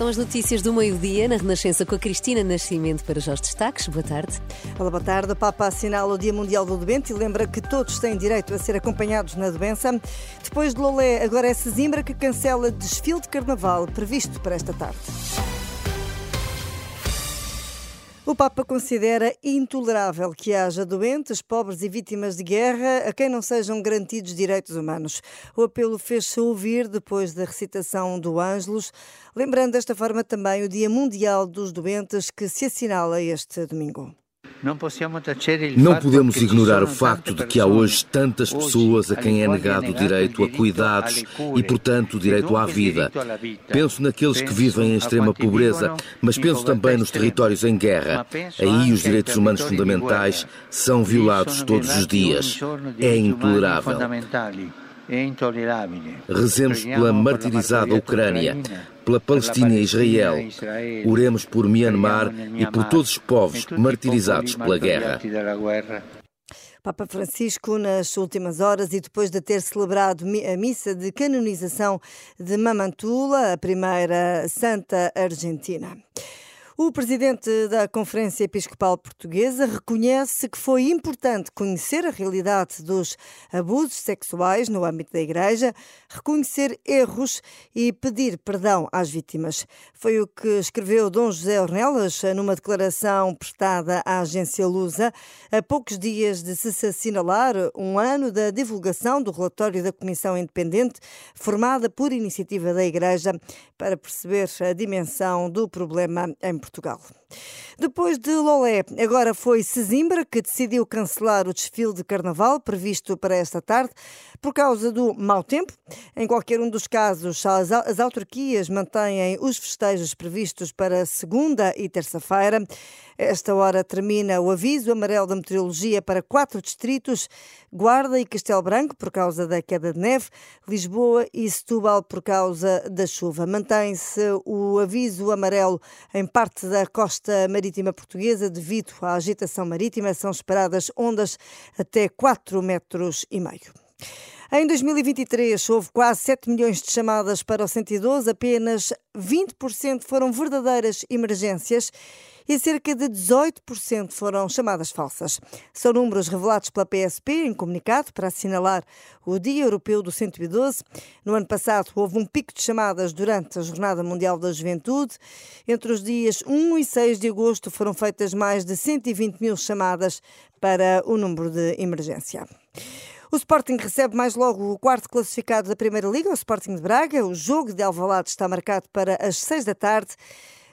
São as notícias do meio-dia na Renascença com a Cristina Nascimento para os destaques. Boa tarde. Olá, boa tarde. O Papa assinala o Dia Mundial do Doente e lembra que todos têm direito a ser acompanhados na doença. Depois de Lolé, agora é Sesimbra que cancela desfile de carnaval previsto para esta tarde. O Papa considera intolerável que haja doentes, pobres e vítimas de guerra a quem não sejam garantidos direitos humanos. O apelo fez-se ouvir depois da recitação do Ângelus, lembrando desta forma também o Dia Mundial dos Doentes que se assinala este domingo. Não podemos ignorar o facto de que há hoje tantas pessoas a quem é negado o direito a cuidados e, portanto, o direito à vida. Penso naqueles que vivem em extrema pobreza, mas penso também nos territórios em guerra. Aí os direitos humanos fundamentais são violados todos os dias. É intolerável. Rezemos pela martirizada Ucrânia, pela Palestina e Israel. Oremos por Myanmar e por todos os povos martirizados pela guerra. Papa Francisco, nas últimas horas e depois de ter celebrado a missa de canonização de Mamantula, a primeira santa argentina. O presidente da Conferência Episcopal Portuguesa reconhece que foi importante conhecer a realidade dos abusos sexuais no âmbito da Igreja, reconhecer erros e pedir perdão às vítimas. Foi o que escreveu Dom José Ornelas numa declaração prestada à agência Lusa a poucos dias de se assinalar um ano da divulgação do relatório da Comissão Independente formada por iniciativa da Igreja para perceber a dimensão do problema em Portugal. Portugal. Depois de Lolé, agora foi Sesimbra que decidiu cancelar o desfile de carnaval previsto para esta tarde por causa do mau tempo. Em qualquer um dos casos, as autarquias mantêm os festejos previstos para segunda e terça-feira. Esta hora termina o aviso amarelo da meteorologia para quatro distritos: Guarda e Castelo Branco, por causa da queda de neve, Lisboa e Setúbal, por causa da chuva. Mantém-se o aviso amarelo em parte da costa marítima portuguesa devido à agitação marítima. São esperadas ondas até 4 metros e meio. Em 2023, houve quase 7 milhões de chamadas para o 112, apenas 20% foram verdadeiras emergências e cerca de 18% foram chamadas falsas. São números revelados pela PSP em comunicado para assinalar o Dia Europeu do 112. No ano passado, houve um pico de chamadas durante a Jornada Mundial da Juventude. Entre os dias 1 e 6 de agosto foram feitas mais de 120 mil chamadas para o número de emergência. O Sporting recebe mais logo o quarto classificado da Primeira Liga, o Sporting de Braga. O jogo de Alvalade está marcado para as seis da tarde.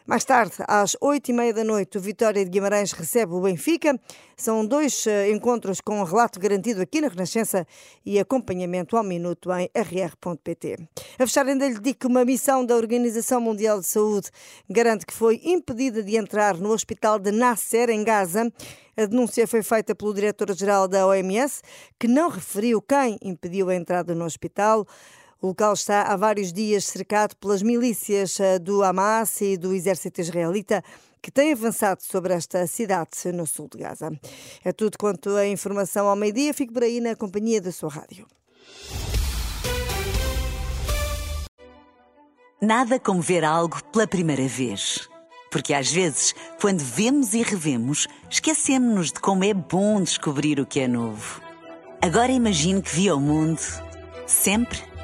Mais tarde, às oito e meia da noite, o Vitória de Guimarães recebe o Benfica. São dois uh, encontros com um relato garantido aqui na Renascença e acompanhamento ao minuto em rr.pt. A fechar ainda lhe digo que uma missão da Organização Mundial de Saúde garante que foi impedida de entrar no hospital de Nasser, em Gaza. A denúncia foi feita pelo diretor-geral da OMS, que não referiu quem impediu a entrada no hospital. O local está há vários dias cercado pelas milícias eh, do Hamas e do exército israelita que têm avançado sobre esta cidade no sul de Gaza. É tudo quanto a informação ao meio-dia. Fico por aí na companhia da sua rádio. Nada como ver algo pela primeira vez. Porque às vezes, quando vemos e revemos, esquecemos-nos de como é bom descobrir o que é novo. Agora imagine que viu o mundo sempre